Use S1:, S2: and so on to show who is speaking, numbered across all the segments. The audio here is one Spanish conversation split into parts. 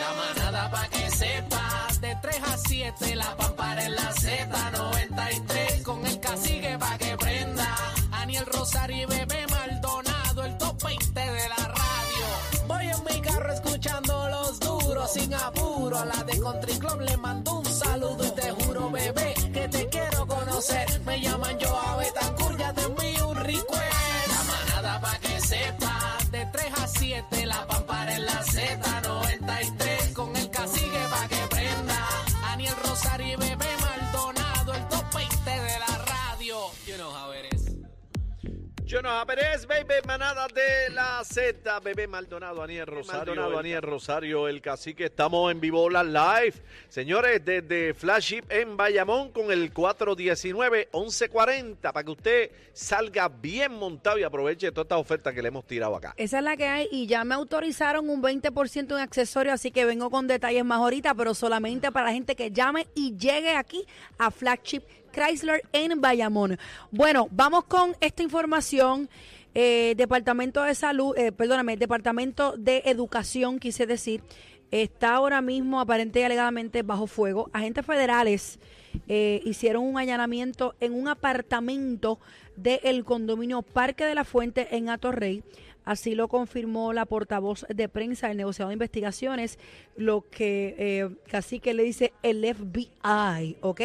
S1: La manada pa' que sepa, de 3 a 7, la pampara en la Z93, con el cacique pa' que prenda. Aniel Rosario y Bebé Maldonado, el top 20 de la radio. Voy en mi carro escuchando los duros, sin apuro. A la de Country Club le mando un saludo y te juro, bebé, que te quiero conocer. Me llaman yo a Betancourt, ya te envío un request. La manada pa' que sepa, de 3 a 7, la pampara en la Z93,
S2: Yo no, Pérez, baby, manada de la Z, bebé Maldonado, Aniel Rosario, Maldonado, Aniel Rosario, el cacique, estamos en vivo la live, señores, desde Flagship en Bayamón con el 419-1140, para que usted salga bien montado y aproveche toda esta oferta que le hemos tirado acá.
S3: Esa es la que hay y ya me autorizaron un 20% en accesorios, así que vengo con detalles más ahorita, pero solamente para la gente que llame y llegue aquí a Flagship Chrysler en Bayamón. Bueno, vamos con esta información. Eh, Departamento de Salud, eh, perdóname, Departamento de Educación, quise decir, está ahora mismo aparente y alegadamente bajo fuego. Agentes federales eh, hicieron un allanamiento en un apartamento del condominio Parque de la Fuente en Atorrey. Así lo confirmó la portavoz de prensa del negociado de investigaciones, lo que eh, casi que le dice el FBI, ¿ok?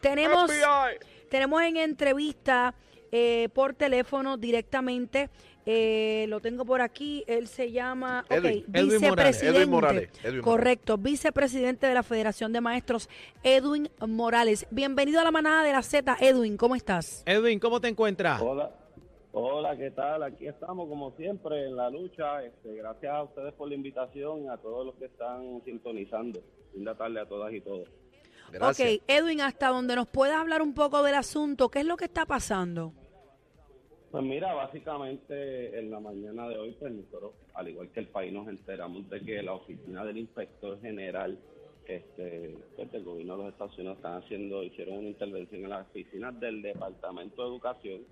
S3: Tenemos,
S2: FBI.
S3: tenemos en entrevista eh, por teléfono directamente, eh, lo tengo por aquí, él se llama, ok,
S2: Edwin,
S4: Edwin Morales,
S3: vicepresidente,
S2: Edwin Morales, Edwin Morales.
S3: correcto, vicepresidente de la Federación de Maestros, Edwin Morales. Bienvenido a la manada de la Z, Edwin, ¿cómo estás?
S4: Edwin, ¿cómo te encuentras?
S5: Hola, hola, ¿qué tal? Aquí estamos como siempre en la lucha. Este, gracias a ustedes por la invitación y a todos los que están sintonizando. Linda tarde a todas y todos.
S2: Gracias.
S3: Ok, Edwin, hasta donde nos puedas hablar un poco del asunto, ¿qué es lo que está pasando?
S5: Pues mira, básicamente en la mañana de hoy, pues nosotros, al igual que el país, nos enteramos de que la oficina del inspector general este, pues, del gobierno de los Estados Unidos están haciendo, hicieron una intervención en las oficinas del Departamento de Educación,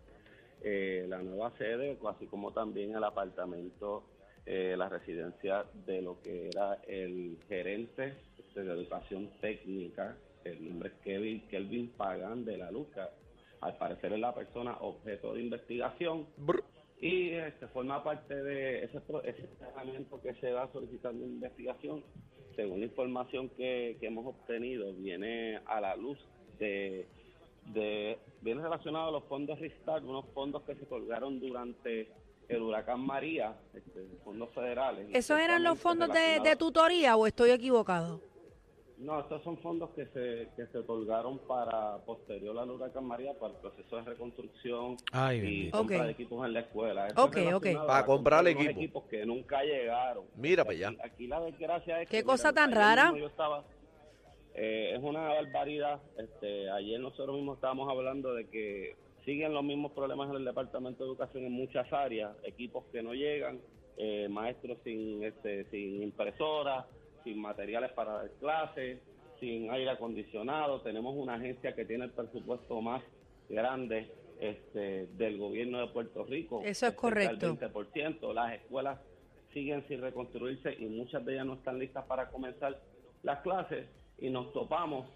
S5: eh, la nueva sede, así como también el apartamento, eh, la residencia de lo que era el gerente de educación técnica, el nombre es Kevin, Kelvin Pagan de la Luca. Al parecer es la persona objeto de investigación
S2: Brr.
S5: y este, forma parte de ese, ese tratamiento que se da solicitando investigación. Según la información que, que hemos obtenido, viene a la luz de, de viene relacionado a los fondos Restart, unos fondos que se colgaron durante el huracán María, este, fondos federales.
S3: ¿Esos eran los fondos de, tutoría o estoy equivocado?
S5: no, estos son fondos que se, que se otorgaron para posterior al huracán María para el proceso de reconstrucción
S4: Ay,
S5: y compra de equipos en la escuela. Eso
S3: Ok,
S5: es
S3: ok.
S2: Para
S5: compra
S2: comprar
S5: de unos
S2: equipo.
S5: equipos que nunca llegaron.
S2: Mira para allá.
S5: Aquí, aquí la desgracia es
S3: ¿Qué
S5: que,
S3: cosa
S5: mira,
S3: tan rara?
S5: mismo Yo estaba, eh, es una barbaridad. Este, ayer nosotros mismos estábamos hablando de que siguen los mismos problemas en el Departamento de Educación en muchas áreas, equipos que no llegan, eh, maestros sin, este, sin impresoras, sin materiales para dar clases, sin aire acondicionado. Tenemos una agencia que tiene el presupuesto más grande este, del gobierno de Puerto Rico.
S3: Eso es correcto.
S5: del 20%. Las escuelas siguen sin reconstruirse y muchas de ellas no están listas para comenzar las clases y nos topamos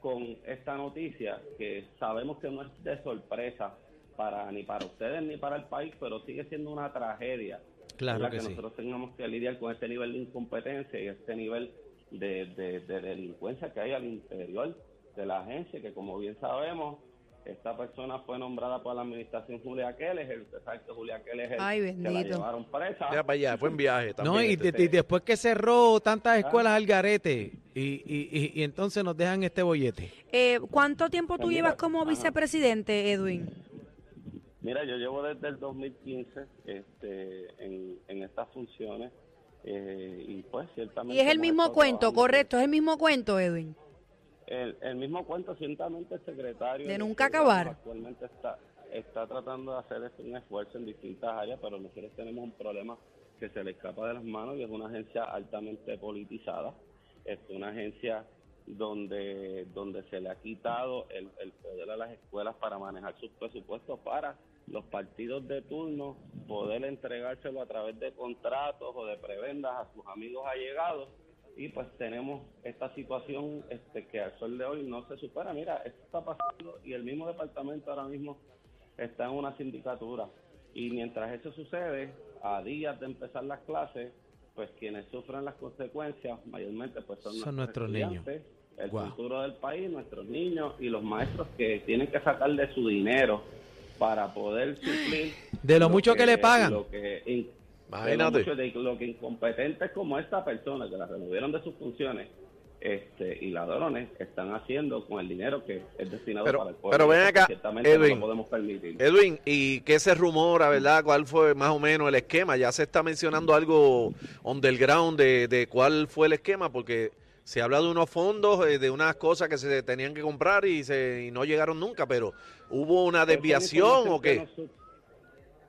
S5: con esta noticia que sabemos que no es de sorpresa para ni para ustedes ni para el país, pero sigue siendo una tragedia.
S4: Claro que
S5: que
S4: sí.
S5: nosotros tengamos que lidiar con este nivel de incompetencia y este nivel de, de- de delincuencia que hay al interior de la agencia, que como bien sabemos, esta persona fue nombrada por la administración Julia Keller, usted sabe que Julia Keller
S3: Ay,
S5: se la llevaron presa.
S2: Ya para allá, fue en viaje también.
S4: No, y,
S2: este.
S4: y después que cerró tantas escuelas al garete, y, y, y, y entonces nos dejan este bollete.
S3: Eh, ¿Cuánto tiempo tú
S5: Pues
S3: llevas como
S5: ajá.
S3: vicepresidente, Edwin?
S5: Mira, yo llevo desde el 2015 este, en, en estas funciones eh, y pues ciertamente...
S3: Y es el mismo cuento,
S5: trabajando.
S3: correcto, es el mismo cuento, Edwin.
S5: El, el mismo cuento, ciertamente el secretario...
S3: De nunca acabar.
S5: Actualmente está, está tratando de hacer este, un esfuerzo en distintas áreas, pero nosotros tenemos un problema que se le escapa de las manos y es una agencia altamente politizada. Es una agencia donde, donde se le ha quitado el, poder a las escuelas para manejar sus presupuestos para los partidos de turno poder entregárselo a través de contratos o de prebendas a sus amigos allegados y pues tenemos esta situación este, que al sol de hoy no se supera. Mira, esto está pasando y el mismo departamento ahora mismo está en una sindicatura y mientras eso sucede, a días de empezar las clases, pues quienes sufren las consecuencias mayormente pues son,
S4: Son nuestros niños.
S5: el futuro del país, nuestros niños y los maestros que tienen que sacar de su dinero para poder suplir
S4: De lo mucho que le pagan.
S5: lo que in-
S2: Imagínate.
S5: de lo mucho de lo que incompetentes como esta persona que la removieron de sus funciones este y ladrones están haciendo con el dinero que es destinado
S2: Pero-
S5: para el pueblo.
S2: pero ven acá,
S5: no
S2: Edwin.
S5: lo podemos permitir.
S2: Edwin, ¿y qué se rumora, verdad? ¿Cuál fue más o menos el esquema? Ya se está mencionando algo underground de, de cuál fue el esquema, porque se habla de unos fondos, eh, de unas cosas que se tenían que comprar y, se, y no llegaron nunca, pero ¿hubo una desviación o qué?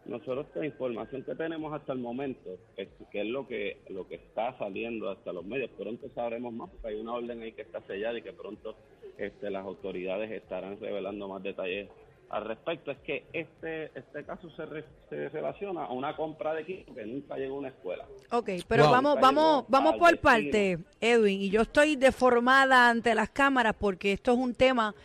S5: Nosotros, la información que tenemos hasta el momento, es, que es lo que lo que está saliendo hasta los medios, pronto sabremos más, porque hay una orden ahí que está sellada y que pronto este, las autoridades estarán revelando más detalles al respecto. Es que este este caso se, re- se relaciona a una compra de equipo que nunca llegó a una escuela.
S3: Ok, pero
S4: Wow.
S3: vamos, vamos, vamos por parte, Edwin, y yo estoy deformada ante las cámaras porque esto es un tema.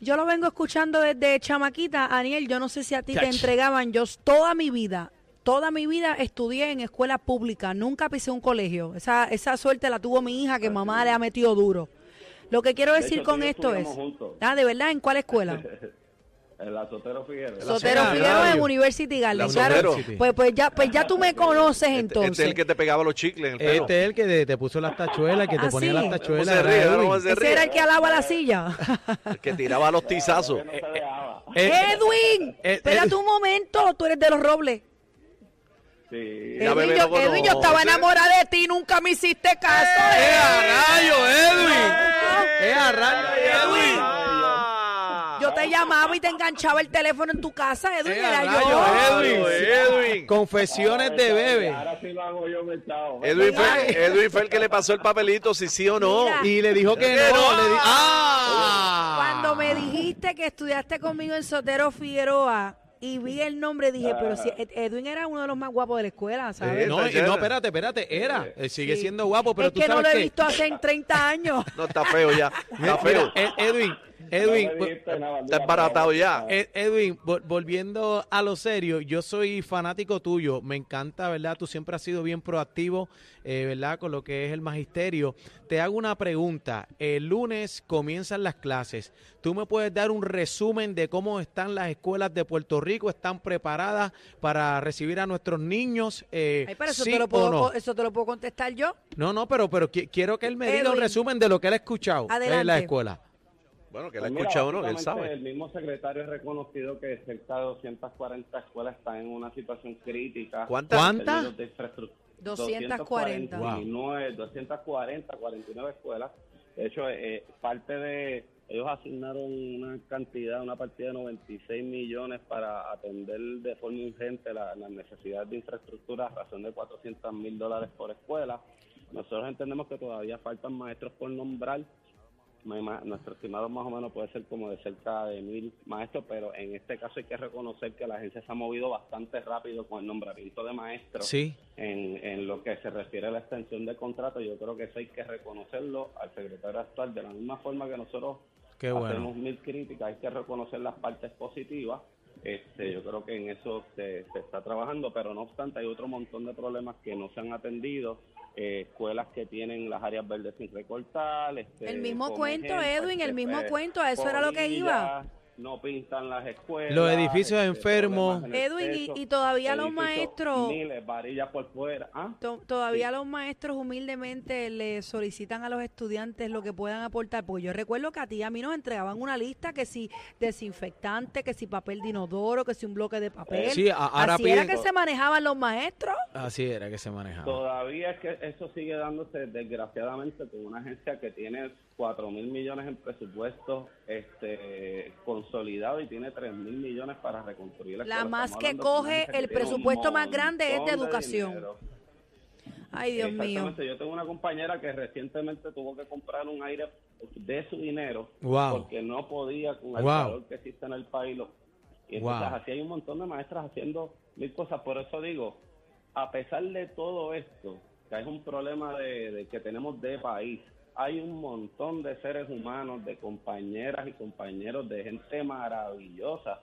S3: Yo lo vengo escuchando desde chamaquita, Aniel. Yo no sé si a ti te entregaban. Yo toda mi vida, toda mi vida estudié en escuela pública. Nunca pisé un colegio. Esa, esa suerte la tuvo mi hija que mamá le ha metido duro. Lo que quiero
S5: De
S3: decir
S5: hecho,
S3: con esto es,
S5: juntos.
S3: ah, de verdad, ¿en cuál escuela?
S5: El azotero Figueroa.
S3: Sotero
S4: Azotero.
S3: Figueroa en. University Garden.
S2: La
S3: Claro, pues, pues ya, pues ya tú me conoces
S2: Este,
S3: entonces.
S2: este es el que te pegaba los chicles en el pelo.
S4: Este es el que te, te puso las tachuelas, que te
S3: Ah,
S4: ponía
S3: sí.
S4: las
S2: ¿Cómo
S4: tachuelas.
S2: se ríe?
S4: era
S3: el que alaba la silla.
S2: El que tiraba los tizazos.
S5: No se dejaba.
S4: Eh,
S3: Edwin,
S4: eh,
S3: espérate
S4: eh,
S3: un momento, tú eres de los Robles.
S5: Sí.
S3: Edwin, yo, Edwin, yo estaba enamorada de ti, nunca me hiciste caso.
S4: ¡Eh, a
S3: eh.
S4: rayo, Edwin! ¡Eh, a rayo, Edwin!
S3: Yo te llamaba y te enganchaba el teléfono en tu casa, Edwin,
S4: ¡Eh,
S3: era yo.
S4: Edwin!
S2: Edwin.
S4: Confesiones de bebé.
S5: Ahora sí lo hago yo, chavo.
S2: Edwin fue, Edwin fue el que le pasó el papelito, si sí o no.
S3: Mira.
S4: Y le dijo que
S2: Que
S4: no.
S2: no.
S4: Le di- ¡Ah!
S3: Cuando me dijiste que estudiaste conmigo en Sotero Figueroa y vi el nombre, dije, pero si Ed- Edwin era uno de los más guapos de la escuela, ¿sabes?
S4: No, y no, espérate, espérate, era. Eh, sigue siendo guapo, pero
S3: es
S4: tú
S3: que no lo he
S4: que...
S3: visto hace 30 años.
S2: No, está feo ya. Está feo.
S4: Ed- Edwin, Edwin,
S5: No me dijiste nada,
S2: Está
S5: mira,
S2: embaratado ya.
S4: Ed- Edwin, vol- volviendo a lo serio, yo soy fanático tuyo, me encanta, ¿verdad? Tú siempre has sido bien proactivo, eh, ¿verdad? Con lo que es el magisterio. Te hago una pregunta, el lunes comienzan las clases, ¿tú me puedes dar un resumen de cómo están las escuelas de Puerto Rico? ¿Están preparadas para recibir a nuestros niños? Eh,
S3: Ay, pero eso,
S4: ¿sí
S3: te lo
S4: o
S3: puedo,
S4: no?
S3: eso te lo puedo contestar yo.
S4: No, no, pero, pero qui- quiero que él me diga un
S3: Edwin.
S4: resumen de lo que él ha escuchado en
S3: Adelante.
S4: la escuela.
S2: Bueno, que la
S5: Pues
S2: ha
S5: mira,
S2: escuchado uno, que él sabe.
S5: El mismo secretario ha reconocido que cerca de 240 escuelas están en una situación crítica.
S2: ¿Cuántas?
S5: en
S4: ¿Cuántas?
S5: términos de infraestructura.
S3: 240.
S5: 249, 240, 49 escuelas. De hecho, eh, parte de ellos asignaron una cantidad, una partida de 96 millones para atender de forma urgente la- las necesidades de infraestructura a razón de 400 mil dólares por escuela. Nosotros entendemos que todavía faltan maestros por nombrar. Nuestro estimado más o menos puede ser como de cerca de mil maestros, pero en este caso hay que reconocer que la agencia se ha movido bastante rápido con el nombramiento de maestros
S4: Sí.
S5: en, en lo que se refiere a la extensión del contrato, yo creo que eso hay que reconocerlo al secretario actual. De la misma forma que nosotros
S4: Qué bueno.
S5: hacemos mil críticas, hay que reconocer las partes positivas. Este, yo creo que en eso se, se está trabajando, pero no obstante hay otro montón de problemas que no se han atendido. eh, escuelas que tienen las áreas verdes sin recortar. este,
S3: El mismo cuento, Edwin, el mismo cuento, a eso era lo que iba.
S5: No pintan las escuelas.
S4: Los edificios
S5: este,
S4: enfermos.
S3: Edwin, y-
S5: techo,
S3: y todavía los maestros-
S5: Miles, varillas por fuera. ¿Ah?
S3: To- Todavía los maestros humildemente le solicitan a los estudiantes lo que puedan aportar, porque yo recuerdo que a ti y a mí nos entregaban una lista que si desinfectante, que si papel de inodoro, que si un bloque de papel.
S4: Sí, a- ahora
S3: Así era que se manejaban los maestros.
S4: Así era que se manejaba.
S5: Todavía es que eso sigue dándose desgraciadamente con una agencia que tiene 4 mil millones en presupuesto este, consolidado y tiene 3 mil millones para reconstruir la
S3: La
S5: escuela.
S3: más que coge,
S5: que
S3: el presupuesto más grande es de educación. Ay, Dios mío.
S5: Exactamente. Yo tengo una compañera que recientemente tuvo que comprar un aire de su dinero
S4: Wow.
S5: porque no podía con el
S4: Wow.
S5: calor que existe en el país. lo- Y entonces
S4: Wow.
S5: así hay un montón de maestras haciendo mil cosas. Por eso digo, a pesar de todo esto, que es un problema de, de que tenemos de país. Hay un montón de seres humanos, de compañeras y compañeros, de gente maravillosa.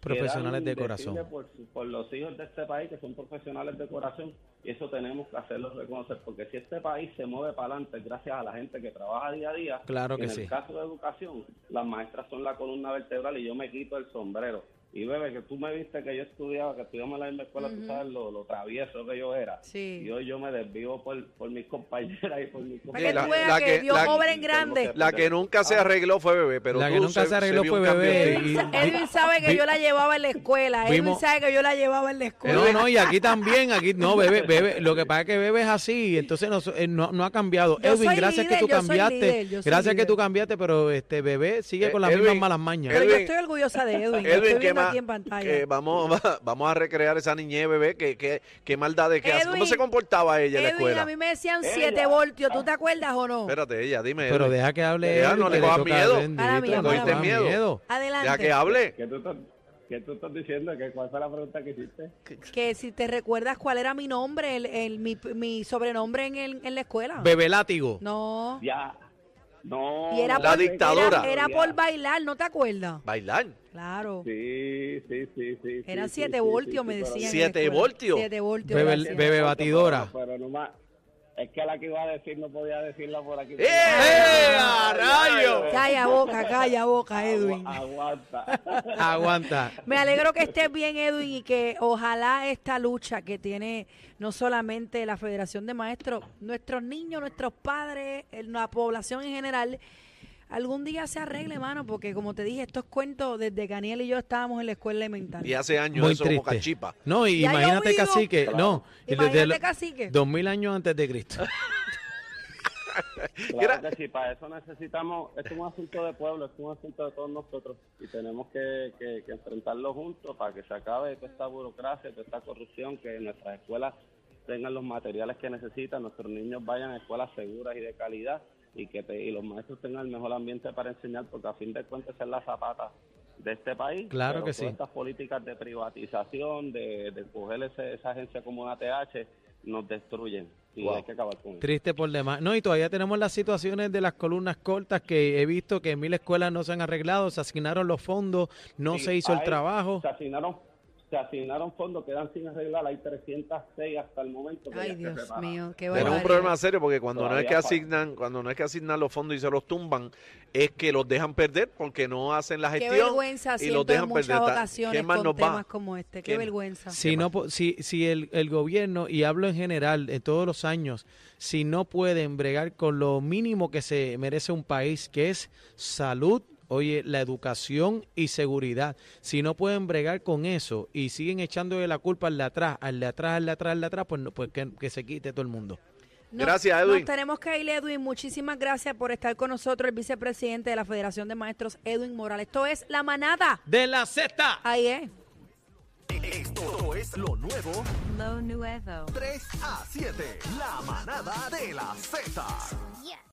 S4: Profesionales de corazón.
S5: Por, por los hijos de este país, que son profesionales de corazón, y eso tenemos que hacerlo reconocer, porque si este país se mueve para adelante gracias a la gente que trabaja día a día,
S4: Claro que
S5: en
S4: sí.
S5: el caso de educación, las maestras son la columna vertebral y yo me quito el sombrero. Y bebé, que tú me viste que yo estudiaba, que estudiamos en la misma escuela, tú sabes lo, lo travieso que yo era.
S3: Sí.
S5: Y hoy yo me desvivo por, por mis compañeras y por mis
S3: que
S2: la-
S3: que,
S2: que-
S3: Dios
S2: la-
S3: obra en grande.
S2: La que nunca se arregló fue bebé, pero
S4: La
S2: tú
S4: que nunca se arregló fue Bebé
S3: Edwin sabe que yo la llevaba en la escuela. Edwin sabe que yo la llevaba en la escuela.
S4: No, no, y aquí también, aquí no, bebé, bebé, lo que pasa es que bebé es así, entonces no, eh, no, no ha cambiado.
S3: Yo
S4: Edwin, gracias que tú cambiaste,
S3: líder,
S4: gracias que tú cambiaste, pero este bebé sigue
S2: Eh,
S4: con las
S2: Edwin,
S4: mismas malas mañas.
S3: Pero yo estoy orgullosa de Edwin.
S2: Edwin,
S3: en pantalla.
S2: que vamos, vamos a recrear esa niñez, bebé. ¿Qué, qué, qué maldades que hace? ¿Cómo se comportaba ella en la
S3: Edwin,
S2: escuela?
S3: a mí me decían
S5: Ella.
S3: 7 voltios. ¿Tú te acuerdas o no?
S2: Espérate, ella, dime.
S4: Pero
S2: Edwin.
S4: deja que hable
S2: Deja, no le
S4: que
S2: cojas miedo.
S4: bendito,
S3: Mala mía,
S4: no
S2: Cogiste
S3: mía.
S2: miedo.
S3: Adelante.
S2: Deja que hable.
S5: ¿Qué tú, estás, ¿Qué tú estás diciendo? ¿Qué, ¿Cuál fue la pregunta que hiciste?
S3: Que si te recuerdas cuál era mi nombre, el, el- mi, mi sobrenombre en, el- en la escuela.
S4: Bebé látigo.
S3: No.
S5: Ya. No.
S3: Y era
S2: La
S3: por,
S2: dictadora.
S3: Era, era por bailar, ¿no te acuerdas?
S2: Bailar.
S3: Claro.
S5: Sí, sí, sí, sí.
S3: Eran
S5: sí,
S3: 7
S5: sí, sí,
S3: voltios,
S5: sí,
S3: me decían. en la
S2: ¿Siete
S3: escuela.
S2: voltios?
S3: Siete voltios.
S4: Bebe- bebe batidora.
S5: Pero, pero nomás, es que la que iba a decir no podía decirla por aquí.
S2: ¡Eh, a rayo!
S3: Calla boca, calla boca, Edwin.
S5: Agua- Aguanta.
S4: Aguanta.
S3: Me alegro que estés bien, Edwin, y que ojalá esta lucha que tiene no solamente la Federación de Maestros, nuestros niños, nuestros padres, la población en general, algún día se arregle, mano, porque como te dije, estos cuentos desde que Aniel y yo estábamos en la escuela elemental.
S2: Y hace años
S4: Muy
S2: eso como
S4: triste.
S2: cachipa.
S4: No, y
S3: Ya
S4: imagínate cacique, no, y desde
S3: Imagínate,
S4: el-
S3: cacique.
S4: dos mil años antes de Cristo.
S5: Claro que sí, para eso necesitamos, esto es un asunto de pueblo, esto es un asunto de todos nosotros y tenemos que, que- que enfrentarlo juntos para que se acabe toda esta burocracia, toda esta corrupción, que nuestras escuelas tengan los materiales que necesitan, nuestros niños vayan a escuelas seguras y de calidad y que te- y los maestros tengan el mejor ambiente para enseñar, porque a fin de cuentas es la zapata de este país.
S4: Claro que sí.
S5: estas políticas de privatización, de, de coger ese- esa agencia como una TH, nos destruyen y
S2: Wow.
S5: hay que acabar con eso.
S4: Triste por demás. No, y todavía tenemos las situaciones de las columnas cortas que he visto que en mil escuelas no se han arreglado, se asignaron los fondos, no
S5: Sí,
S4: se hizo el trabajo.
S5: Se asignaron, se asignaron fondos, quedan sin arreglar, hay 306 hasta el momento. que
S3: Ay,
S5: se
S3: Dios mío, qué
S2: Pero es un problema serio porque cuando no es que asignan, cuando no es que asignan los fondos y se los tumban, es que los dejan perder porque no hacen la
S3: Qué
S2: gestión
S3: vergüenza
S2: y los dejan
S3: en muchas
S2: perder.
S3: Ocasiones
S2: ¿Quién más
S3: con
S2: nos
S3: temas
S2: va?
S3: como este. Qué vergüenza.
S4: Si, no, si, si el, el gobierno, y hablo en general, de todos los años, si no pueden bregar con lo mínimo que se merece un país, que es salud, oye, la educación y seguridad, si no pueden bregar con eso y siguen echándole la culpa al de atrás, al de atrás, al de atrás, al de atrás, pues, no, pues que, que se quite todo el mundo.
S3: Nos-
S2: Gracias, Edwin.
S3: Nos tenemos que ir, Edwin. Muchísimas gracias por estar con nosotros, el vicepresidente de la Federación de Maestros, Edwin Morales. Esto es La Manada.
S4: De la Z.
S3: Ahí es.
S6: Esto es lo nuevo
S7: Lo nuevo.
S6: 3 a 7. La manada de la Z.